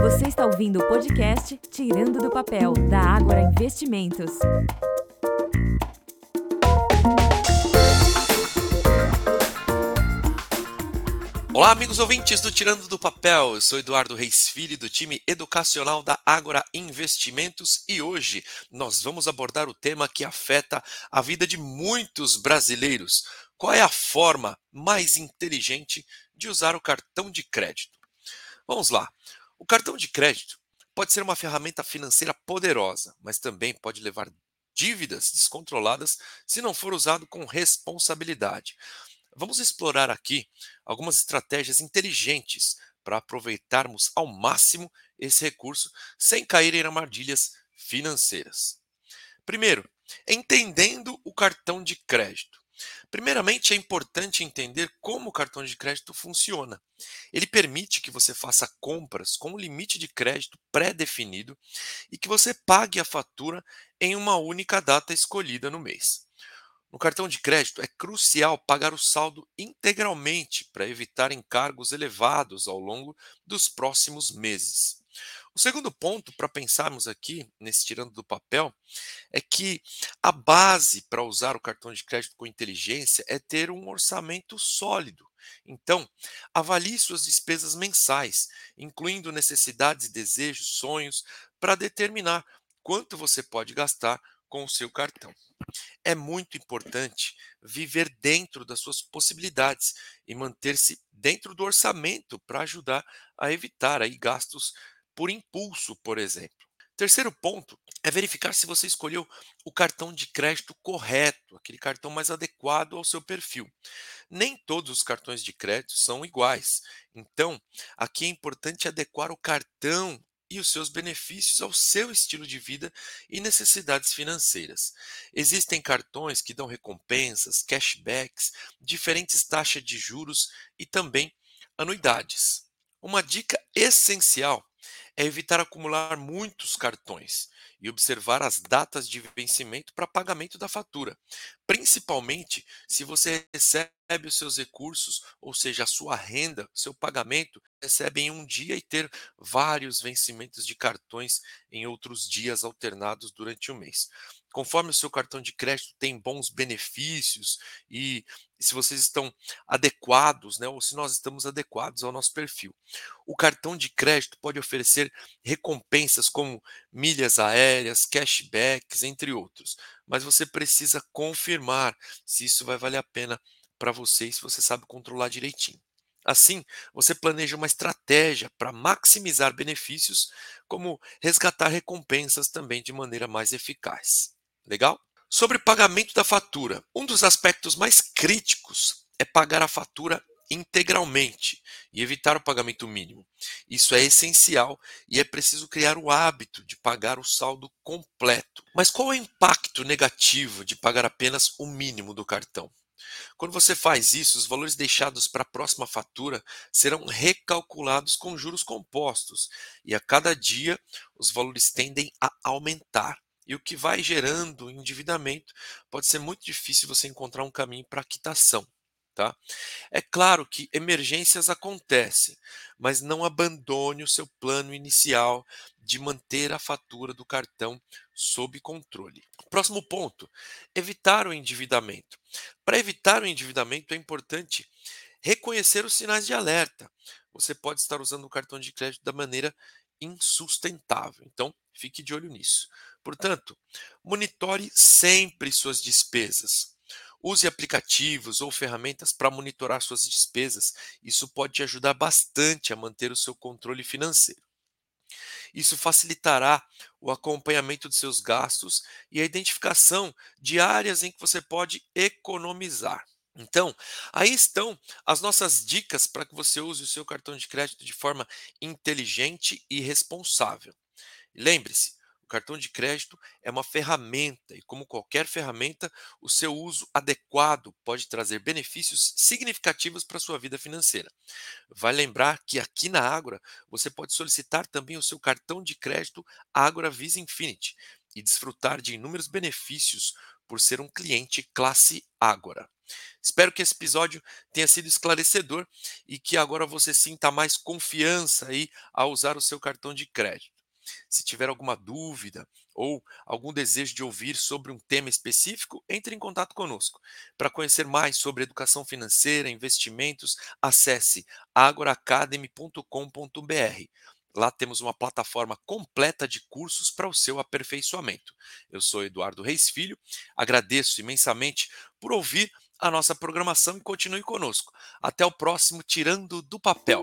Você está ouvindo o podcast Tirando do Papel, da Ágora Investimentos. Olá, amigos ouvintes do Tirando do Papel. Eu sou Eduardo Reis Filho, do time educacional da Ágora Investimentos, e hoje nós vamos abordar o tema que afeta a vida de muitos brasileiros. Qual é a forma mais inteligente de usar o cartão de crédito? Vamos lá. O cartão de crédito pode ser uma ferramenta financeira poderosa, mas também pode levar dívidas descontroladas se não for usado com responsabilidade. Vamos explorar aqui algumas estratégias inteligentes para aproveitarmos ao máximo esse recurso sem cair em armadilhas financeiras. Primeiro, entendendo o cartão de crédito. Primeiramente, é importante entender como o cartão de crédito funciona. Ele permite que você faça compras com um limite de crédito pré-definido e que você pague a fatura em uma única data escolhida no mês. No cartão de crédito, é crucial pagar o saldo integralmente para evitar encargos elevados ao longo dos próximos meses. O segundo ponto para pensarmos aqui, nesse tirando do papel, é que a base para usar o cartão de crédito com inteligência é ter um orçamento sólido. Então, avalie suas despesas mensais, incluindo necessidades, desejos, sonhos, para determinar quanto você pode gastar com o seu cartão. É muito importante viver dentro das suas possibilidades e manter-se dentro do orçamento para ajudar a evitar aí gastos por impulso, por exemplo. Terceiro ponto é verificar se você escolheu o cartão de crédito correto, aquele cartão mais adequado ao seu perfil. Nem todos os cartões de crédito são iguais. Então, aqui é importante adequar o cartão e os seus benefícios ao seu estilo de vida e necessidades financeiras. Existem cartões que dão recompensas, cashbacks, diferentes taxas de juros e também anuidades. Uma dica essencial é evitar acumular muitos cartões e observar as datas de vencimento para pagamento da fatura, principalmente se você recebe os seus recursos, ou seja, a sua renda, seu pagamento, recebe em um dia e ter vários vencimentos de cartões em outros dias alternados durante o mês. Conforme o seu cartão de crédito tem bons benefícios e se vocês estão adequados, né, ou se nós estamos adequados ao nosso perfil. O cartão de crédito pode oferecer recompensas como milhas aéreas, cashbacks, entre outros, mas você precisa confirmar se isso vai valer a pena para você e se você sabe controlar direitinho. Assim, você planeja uma estratégia para maximizar benefícios, como resgatar recompensas também de maneira mais eficaz. Legal? Sobre pagamento da fatura, um dos aspectos mais críticos é pagar a fatura integralmente e evitar o pagamento mínimo. Isso é essencial e é preciso criar o hábito de pagar o saldo completo. Mas qual é o impacto negativo de pagar apenas o mínimo do cartão? Quando você faz isso, os valores deixados para a próxima fatura serão recalculados com juros compostos e a cada dia os valores tendem a aumentar. E o que vai gerando endividamento pode ser muito difícil você encontrar um caminho para quitação. Tá? É claro que emergências acontecem, mas não abandone o seu plano inicial de manter a fatura do cartão sob controle. Próximo ponto: evitar o endividamento. Para evitar o endividamento, é importante reconhecer os sinais de alerta. Você pode estar usando o cartão de crédito da maneira insustentável. Então, fique de olho nisso. Portanto, monitore sempre suas despesas. Use aplicativos ou ferramentas para monitorar suas despesas. Isso pode te ajudar bastante a manter o seu controle financeiro. Isso facilitará o acompanhamento de seus gastos e a identificação de áreas em que você pode economizar. Então, aí estão as nossas dicas para que você use o seu cartão de crédito de forma inteligente e responsável. Lembre-se, o cartão de crédito é uma ferramenta e, como qualquer ferramenta, o seu uso adequado pode trazer benefícios significativos para a sua vida financeira. Vai lembrar que aqui na Ágora você pode solicitar também o seu cartão de crédito Ágora Visa Infinity e desfrutar de inúmeros benefícios por ser um cliente classe Ágora. Espero que esse episódio tenha sido esclarecedor e que agora você sinta mais confiança aí ao usar o seu cartão de crédito. Se tiver alguma dúvida ou algum desejo de ouvir sobre um tema específico, entre em contato conosco. Para conhecer mais sobre educação financeira, investimentos, acesse agoraacademy.com.br. Lá temos uma plataforma completa de cursos para o seu aperfeiçoamento. Eu sou Eduardo Reis Filho, agradeço imensamente por ouvir a nossa programação e continue conosco. Até o próximo Tirando do Papel.